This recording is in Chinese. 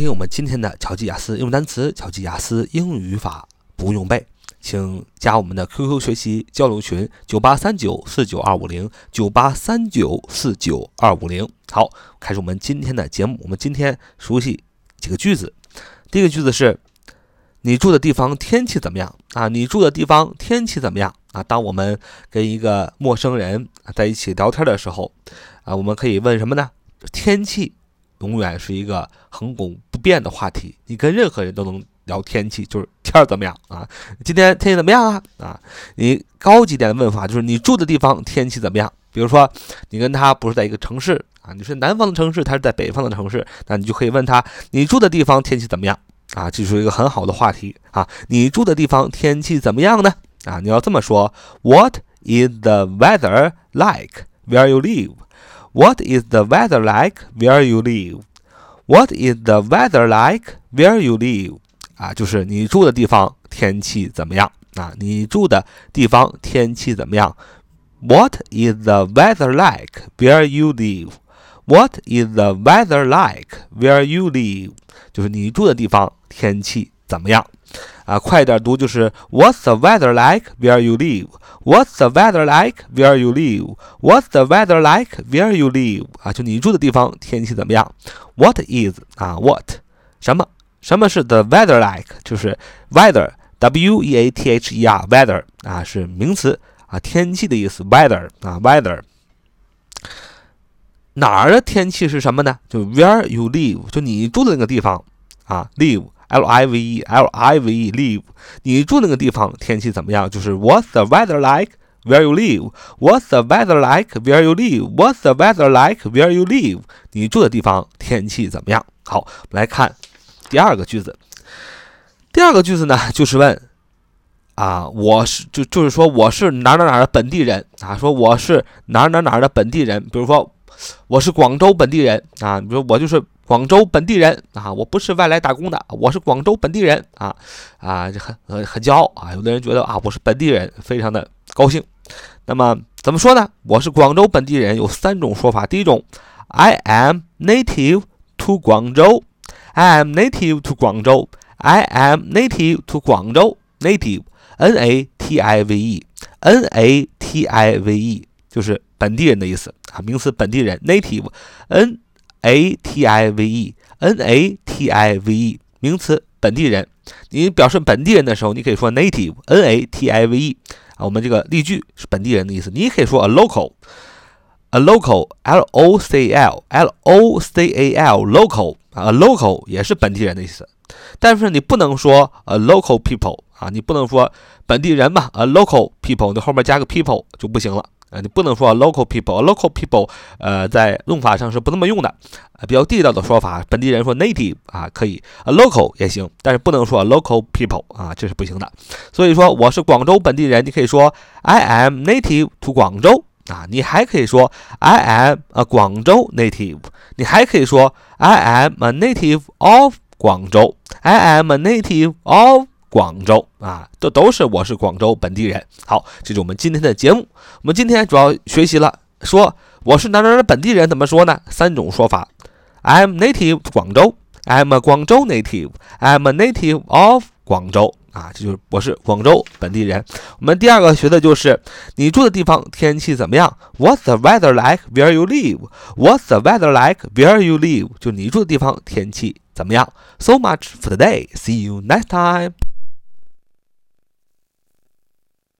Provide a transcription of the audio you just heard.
听我们今天的巧记雅思用单词，巧记雅思英语语法不用背，请加我们的 QQ 学习交流群：九八三九四九二五零九八三九四九二五零。好，开始我们今天的节目。我们今天熟悉几个句子。第一个句子是：你住的地方天气怎么样啊？你住的地方天气怎么样啊？当我们跟一个陌生人在一起聊天的时候啊，我们可以问什么呢？天气。永远是一个恒古不变的话题，你跟任何人都能聊天气，就是天儿怎么样啊？今天天气怎么样啊？啊，你高级点的问法就是你住的地方天气怎么样？比如说你跟他不是在一个城市啊，你是南方的城市，他是在北方的城市，那你就可以问他你住的地方天气怎么样啊？这是一个很好的话题啊，你住的地方天气怎么样呢？啊，你要这么说，What is the weather like where you live？What is the weather like where you live? What is the weather like where you live? 啊，就是你住的地方天气怎么样啊？你住的地方天气怎么样？What is the weather like where you live? What is the weather like where you live? 就是你住的地方天气怎么样？啊，快点读就是 What's the weather like where you live? What's the weather like where you live? What's the weather like where you live? 啊，就你住的地方天气怎么样？What is 啊？What 什么？什么是 the weather like？就是 weather W E A T H E R weather 啊，是名词啊，天气的意思。weather 啊，weather 哪儿的天气是什么呢？就 where you live，就你住的那个地方啊，live。L I V E L I V E live，你住那个地方天气怎么样？就是 What's the weather like where you live? What's the weather like where you live? What's the weather like where you live? 你住的地方天气怎么样？好，我们来看第二个句子。第二个句子呢，就是问啊，我是就就是说我是哪哪哪的本地人啊，说我是哪哪哪的本地人，比如说我是广州本地人啊，比如我就是。广州本地人啊，我不是外来打工的，我是广州本地人啊啊，很很很骄傲啊！有的人觉得啊，我是本地人，非常的高兴。那么怎么说呢？我是广州本地人，有三种说法。第一种，I am native to 广州，I am native to 广州，I am native to 广州，native，N A T I V E，N A T I V E 就是本地人的意思啊，名词本地人，native，N。A t i v e n a t i v e 名词本地人，你表示本地人的时候，你可以说 native n a t i v e 啊，我们这个例句是本地人的意思。你也可以说 a local a local l o c l l o c a l local 啊 local 也是本地人的意思。但是你不能说 a local people 啊，你不能说本地人嘛 a local people，你后面加个 people 就不行了。啊，你不能说 local people，local people，呃，在用法上是不那么用的，比较地道的说法，本地人说 native 啊，可以，local 也行，但是不能说 local people 啊，这是不行的。所以说我是广州本地人，你可以说 I am native to 广州啊，你还可以说 I am a 广州 native，你还可以说 I am a native of 广州，I am a native of。广州啊，这都是我是广州本地人。好，这是我们今天的节目。我们今天主要学习了说我是哪哪的本地人怎么说呢？三种说法：I'm native 广州，I'm a 广州 native，I'm a native of 广州啊，这就是我是广州本地人。我们第二个学的就是你住的地方天气怎么样？What's the weather like where you live？What's the weather like where you live？就你住的地方天气怎么样？So much for today. See you next time.